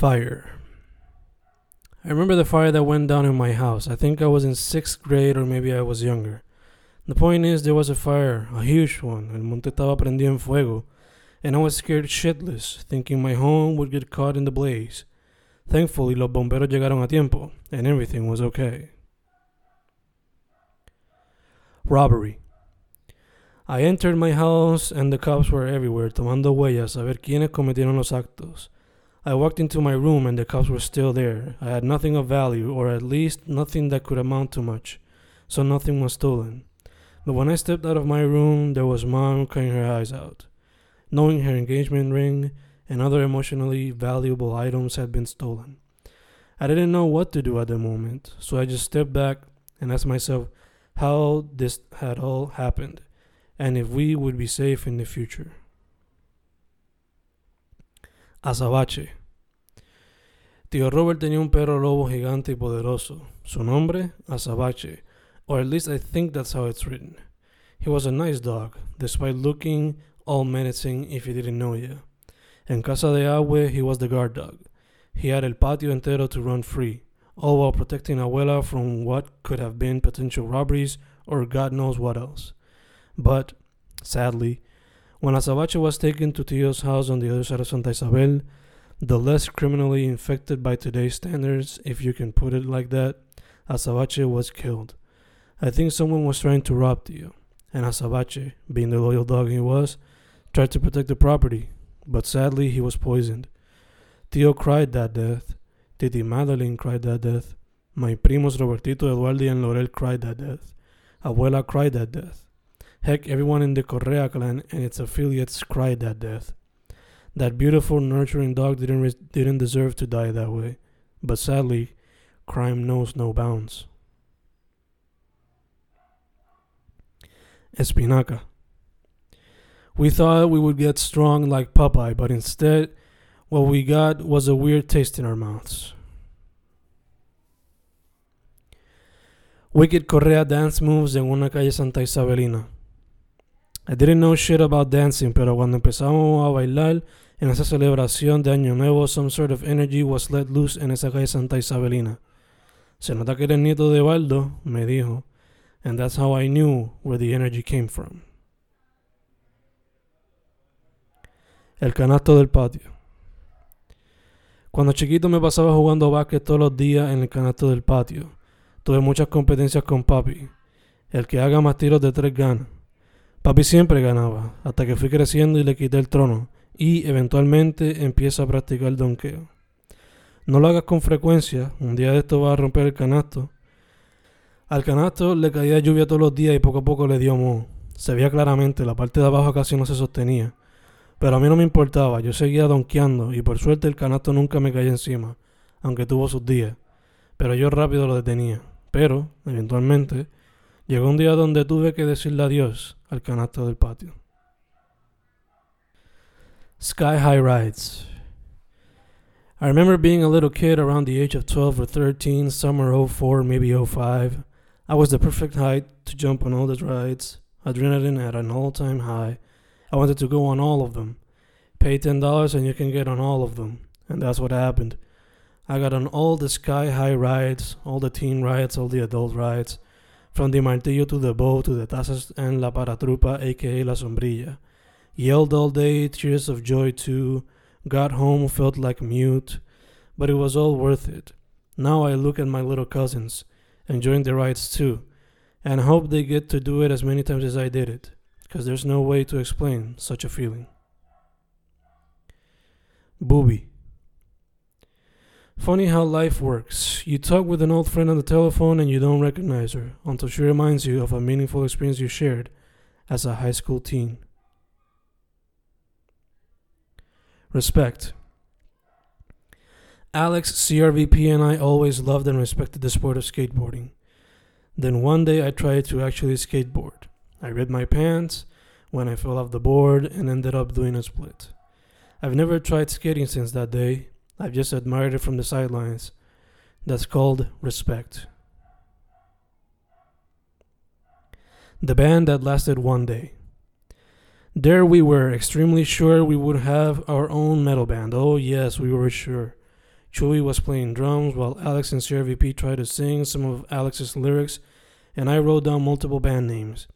Fire. I remember the fire that went down in my house. I think I was in sixth grade or maybe I was younger. The point is, there was a fire, a huge one. El monte estaba prendido en fuego. And I was scared shitless, thinking my home would get caught in the blaze. Thankfully, los bomberos llegaron a tiempo, and everything was okay. Robbery. I entered my house and the cops were everywhere tomando huellas a ver quiénes cometieron los actos. I walked into my room and the cups were still there. I had nothing of value, or at least nothing that could amount to much, so nothing was stolen. But when I stepped out of my room, there was mom crying her eyes out, knowing her engagement ring and other emotionally valuable items had been stolen. I didn't know what to do at the moment, so I just stepped back and asked myself how this had all happened and if we would be safe in the future. Azabache. Tío Robert tenía un perro lobo gigante y poderoso. Su nombre, Azabache, or at least I think that's how it's written. He was a nice dog, despite looking all menacing if you didn't know yet. En casa de Agüe, he was the guard dog. He had el patio entero to run free, all while protecting Abuela from what could have been potential robberies or God knows what else. But, sadly, when Azabache was taken to Tio's house on the other side of Santa Isabel, the less criminally infected by today's standards, if you can put it like that, Azabache was killed. I think someone was trying to rob Tio, and Azabache, being the loyal dog he was, tried to protect the property, but sadly he was poisoned. Tio cried that death. Titi Madeline cried that death. My primos Robertito, Eduardo, and Laurel cried that death. Abuela cried that death. Heck, everyone in the Correa clan and its affiliates cried that death. That beautiful, nurturing dog didn't, re- didn't deserve to die that way. But sadly, crime knows no bounds. Espinaca. We thought we would get strong like Popeye, but instead, what we got was a weird taste in our mouths. Wicked Correa dance moves en una calle Santa Isabelina. I didn't know shit about dancing, pero cuando empezamos a bailar en esa celebración de Año Nuevo, some sort of energy was let loose en esa calle Santa Isabelina. Se nota que eres nieto de Baldo, me dijo, and that's how I knew where the energy came from. El canasto del patio. Cuando chiquito me pasaba jugando básquet todos los días en el canasto del patio. Tuve muchas competencias con papi. El que haga más tiros de tres gana. Papi siempre ganaba, hasta que fui creciendo y le quité el trono, y eventualmente empieza a practicar donqueo. No lo hagas con frecuencia, un día de esto vas a romper el canasto. Al canasto le caía lluvia todos los días y poco a poco le dio moho. Se veía claramente, la parte de abajo casi no se sostenía. Pero a mí no me importaba, yo seguía donkeando y por suerte el canasto nunca me caía encima, aunque tuvo sus días. Pero yo rápido lo detenía. Pero, eventualmente, llegó un día donde tuve que decirle adiós al canasto del patio. Sky High Rides. I remember being a little kid around the age of 12 or 13, summer 04, maybe 05. I was the perfect height to jump on all the rides, adrenaline at an all time high. I wanted to go on all of them. Pay $10 and you can get on all of them. And that's what happened. I got on all the sky high rides, all the teen rides, all the adult rides, from the martillo to the bow to the tazas and la paratrupa, aka la sombrilla. Yelled all day, tears of joy too. Got home, felt like mute, but it was all worth it. Now I look at my little cousins, enjoying the rides too, and hope they get to do it as many times as I did it, because there's no way to explain such a feeling. Booby. Funny how life works. You talk with an old friend on the telephone and you don't recognize her until she reminds you of a meaningful experience you shared as a high school teen. Respect. Alex, CRVP, and I always loved and respected the sport of skateboarding. Then one day I tried to actually skateboard. I ripped my pants when I fell off the board and ended up doing a split. I've never tried skating since that day. I've just admired it from the sidelines. That's called respect. The band that lasted one day. There we were, extremely sure we would have our own metal band. Oh, yes, we were sure. Chewy was playing drums while Alex and CRVP tried to sing some of Alex's lyrics, and I wrote down multiple band names.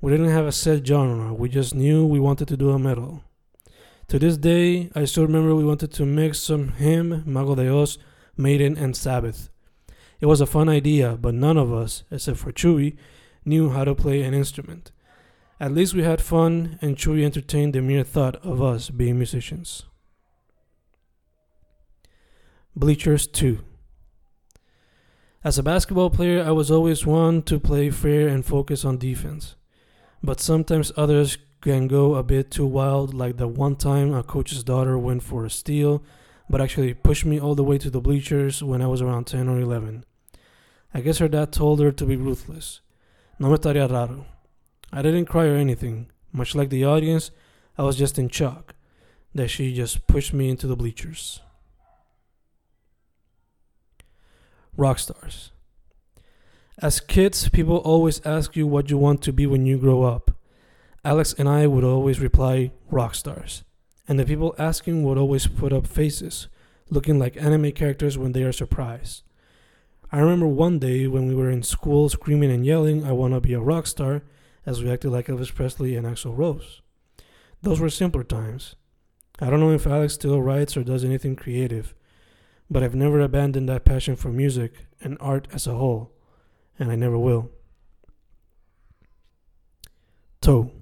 We didn't have a set genre, we just knew we wanted to do a metal. To this day, I still remember we wanted to mix some Him, Mago de Oz, Maiden, and Sabbath. It was a fun idea, but none of us, except for Chewy, knew how to play an instrument. At least we had fun, and Chewy entertained the mere thought of us being musicians. Bleachers 2 As a basketball player, I was always one to play fair and focus on defense. But sometimes others can go a bit too wild, like the one time a coach's daughter went for a steal, but actually pushed me all the way to the bleachers when I was around 10 or 11. I guess her dad told her to be ruthless. No me estaría raro. I didn't cry or anything. Much like the audience, I was just in shock that she just pushed me into the bleachers. Rock stars. As kids, people always ask you what you want to be when you grow up. Alex and I would always reply, rock stars. And the people asking would always put up faces, looking like anime characters when they are surprised. I remember one day when we were in school screaming and yelling, I want to be a rock star, as we acted like Elvis Presley and Axl Rose. Those were simpler times. I don't know if Alex still writes or does anything creative, but I've never abandoned that passion for music and art as a whole, and I never will. Toe.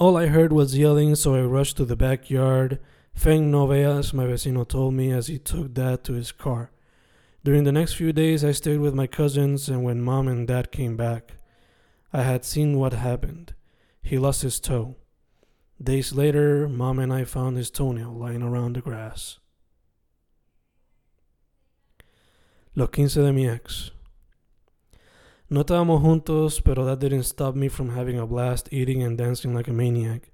All I heard was yelling, so I rushed to the backyard. Feng no veas, my vecino told me as he took dad to his car. During the next few days, I stayed with my cousins, and when mom and dad came back, I had seen what happened. He lost his toe. Days later, mom and I found his toenail lying around the grass. Los quince de mi ex. No estábamos juntos, pero that didn't stop me from having a blast eating and dancing like a maniac.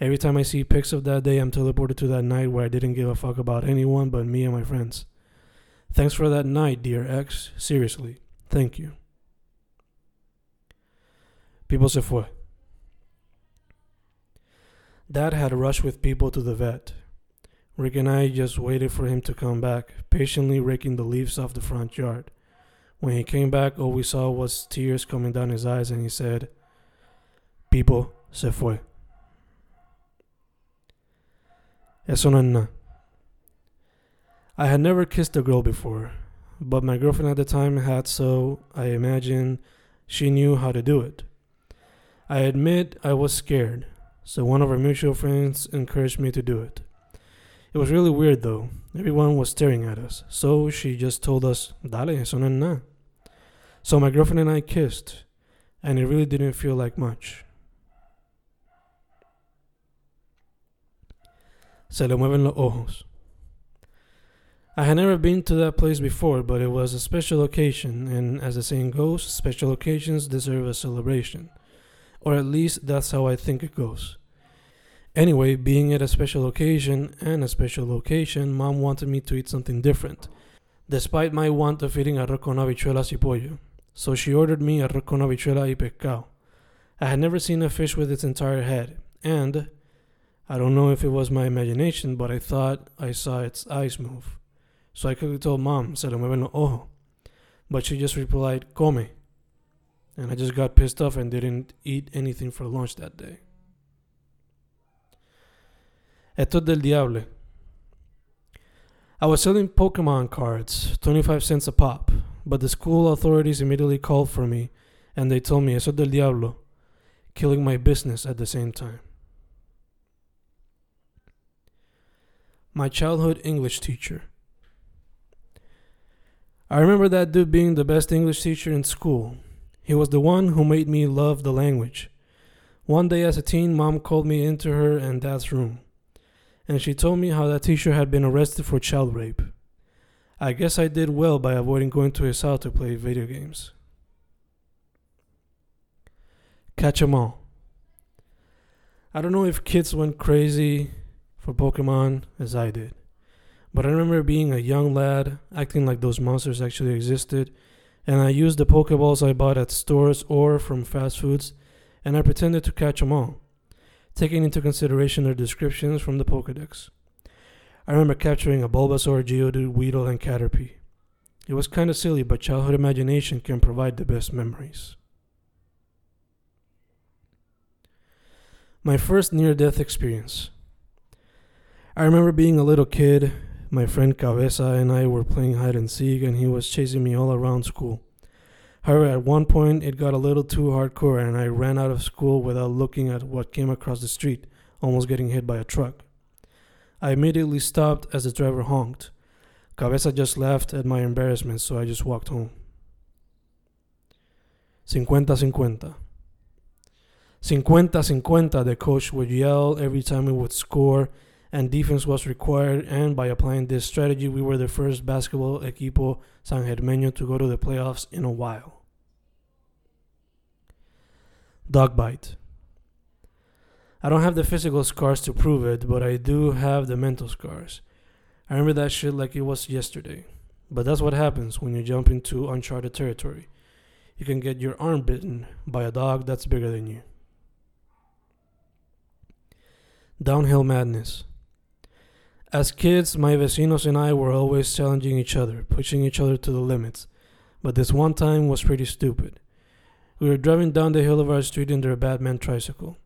Every time I see pics of that day, I'm teleported to that night where I didn't give a fuck about anyone but me and my friends. Thanks for that night, dear ex. Seriously, thank you. People se fue. Dad had rushed with people to the vet. Rick and I just waited for him to come back, patiently raking the leaves off the front yard. When he came back, all we saw was tears coming down his eyes, and he said, People se fue. Eso no es. I had never kissed a girl before, but my girlfriend at the time had, so I imagine she knew how to do it. I admit I was scared, so one of our mutual friends encouraged me to do it. It was really weird though. Everyone was staring at us, so she just told us, Dale, eso no es nada. So my girlfriend and I kissed, and it really didn't feel like much. Se le mueven los ojos. I had never been to that place before, but it was a special occasion, and as the saying goes, special occasions deserve a celebration. Or at least that's how I think it goes. Anyway, being at a special occasion and a special location, mom wanted me to eat something different, despite my want of eating arroz con habichuelas y pollo. So she ordered me arroz con habichuela y pescado. I had never seen a fish with its entire head, and I don't know if it was my imagination, but I thought I saw its eyes move. So I quickly told mom, se le mueven los ojos. But she just replied, come. And I just got pissed off and didn't eat anything for lunch that day. Esto es del diablo. I was selling Pokemon cards, 25 cents a pop, but the school authorities immediately called for me and they told me eso es del diablo, killing my business at the same time. My childhood English teacher. I remember that dude being the best English teacher in school. He was the one who made me love the language. One day as a teen, mom called me into her and dad's room, and she told me how that teacher had been arrested for child rape. I guess I did well by avoiding going to his house to play video games. Catch 'em all. I don't know if kids went crazy for Pokemon as I did. But I remember being a young lad, acting like those monsters actually existed, and I used the Pokeballs I bought at stores or from fast foods, and I pretended to catch 'em all, taking into consideration their descriptions from the Pokedex. I remember capturing a Bulbasaur, Geodude, Weedle, and Caterpie. It was kind of silly, but childhood imagination can provide the best memories. My first near death experience. I remember being a little kid. My friend Cabeza and I were playing hide and seek, and he was chasing me all around school. However, at one point it got a little too hardcore, and I ran out of school without looking at what came across the street, almost getting hit by a truck. I immediately stopped as the driver honked. Cabeza just laughed at my embarrassment, so I just walked home. 50-50. 50-50, the coach would yell every time we would score, and defense was required, and by applying this strategy, we were the first basketball equipo San Germeño to go to the playoffs in a while. Dog bite. I don't have the physical scars to prove it, but I do have the mental scars. I remember that shit like it was yesterday. But that's what happens when you jump into uncharted territory. You can get your arm bitten by a dog that's bigger than you. Downhill madness. As kids, my vecinos and I were always challenging each other, pushing each other to the limits. But this one time was pretty stupid. We were driving down the hill of our street in their Batman tricycle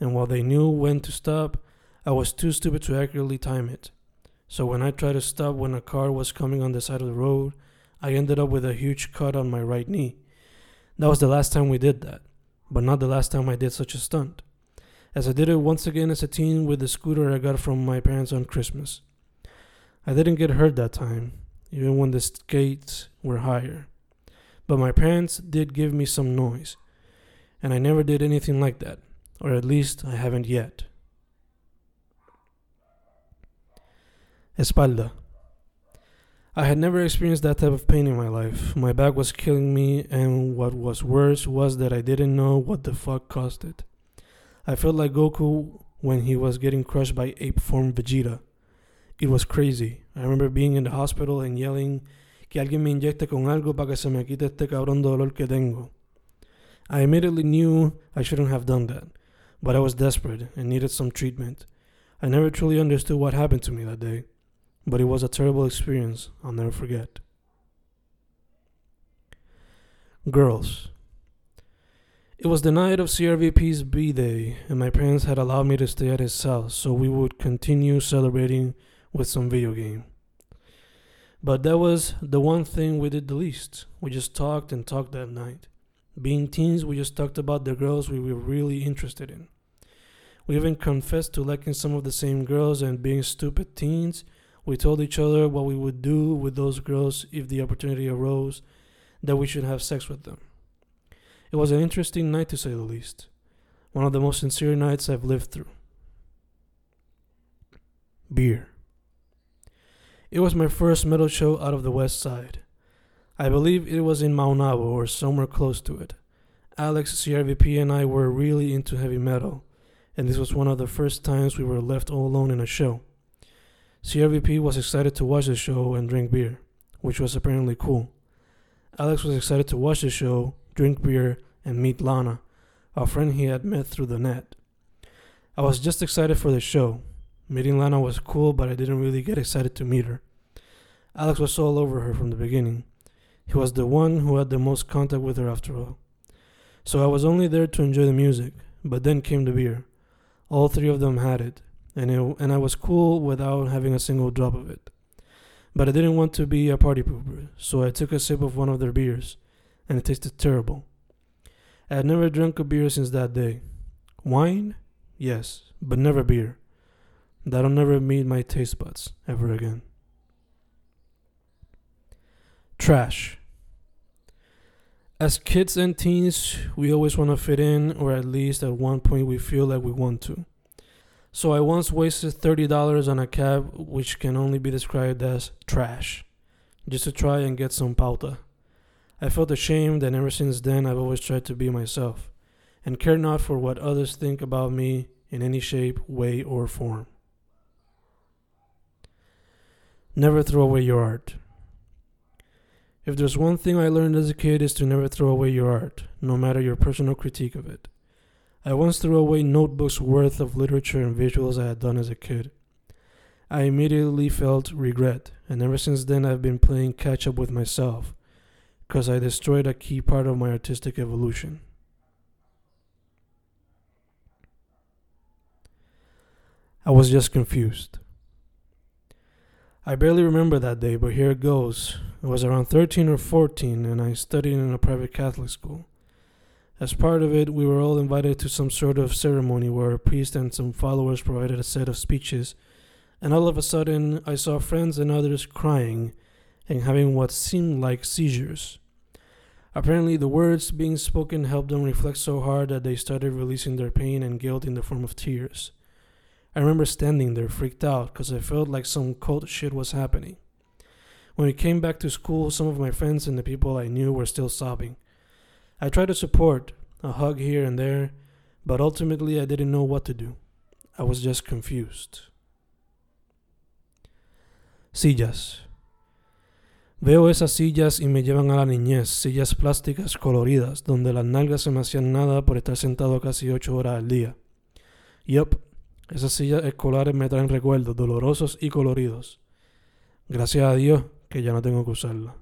and while they knew when to stop, I was too stupid to accurately time it. So when I tried to stop when a car was coming on the side of the road, I ended up with a huge cut on my right knee. That was the last time we did that, but not the last time I did such a stunt, as I did it once again as a teen with the scooter I got from my parents on Christmas. I didn't get hurt that time, even when the skates were higher. But my parents did give me some noise, and I never did anything like that or at least I haven't yet. Espalda. I had never experienced that type of pain in my life. My back was killing me, and what was worse was that I didn't know what the fuck caused it. I felt like Goku when he was getting crushed by ape form Vegeta. It was crazy. I remember being in the hospital and yelling que alguien me inyecte con algo para que se me quite este cabrón dolor que tengo. I immediately knew I shouldn't have done that but I was desperate and needed some treatment. I never truly understood what happened to me that day, but it was a terrible experience I'll never forget. Girls. It was the night of CRVP's B Day, and my parents had allowed me to stay at his house so we would continue celebrating with some video game. But that was the one thing we did the least. We just talked and talked that night. Being teens, we just talked about the girls we were really interested in. We even confessed to liking some of the same girls and being stupid teens. We told each other what we would do with those girls if the opportunity arose that we should have sex with them. It was an interesting night to say the least. One of the most sincere nights I've lived through. Beer. It was my first metal show out of the West Side. I believe it was in Maunabo or somewhere close to it. Alex, CRVP, and I were really into heavy metal, and this was one of the first times we were left all alone in a show. CRVP was excited to watch the show and drink beer, which was apparently cool. Alex was excited to watch the show, drink beer, and meet Lana, a friend he had met through the net. I was just excited for the show. Meeting Lana was cool, but I didn't really get excited to meet her. Alex was all over her from the beginning. He was the one who had the most contact with her after all. So I was only there to enjoy the music, but then came the beer. All three of them had it, and, it, and I was cool without having a single drop of it. But I didn't want to be a party pooper, so I took a sip of one of their beers, and it tasted terrible. I had never drunk a beer since that day. Wine? Yes, but never beer. That'll never meet my taste buds ever again. Trash. As kids and teens, we always want to fit in, or at least at one point we feel like we want to. So I once wasted $30 on a cab which can only be described as trash, just to try and get some pauta. I felt ashamed, and ever since then I've always tried to be myself, and care not for what others think about me in any shape, way, or form. Never throw away your art. If there's one thing I learned as a kid is to never throw away your art, no matter your personal critique of it. I once threw away notebooks worth of literature and visuals I had done as a kid. I immediately felt regret, and ever since then I've been playing catch up with myself, because I destroyed a key part of my artistic evolution. I was just confused. I barely remember that day, but here it goes. I was around 13 or 14, and I studied in a private Catholic school. As part of it, we were all invited to some sort of ceremony where a priest and some followers provided a set of speeches, and all of a sudden, I saw friends and others crying and having what seemed like seizures. Apparently, the words being spoken helped them reflect so hard that they started releasing their pain and guilt in the form of tears. I remember standing there freaked out because I felt like some cult shit was happening. When we came back to school, some of my friends and the people I knew were still sobbing. I tried to support, a hug here and there, but ultimately I didn't know what to do. I was just confused. Sillas. Veo esas sillas y me llevan a la niñez, sillas plásticas coloridas, donde las nalgas se me hacían nada por estar sentado casi ocho horas al día. Yup, esas sillas escolares me traen recuerdos dolorosos y coloridos. Gracias a Dios que ya no tengo que usarla.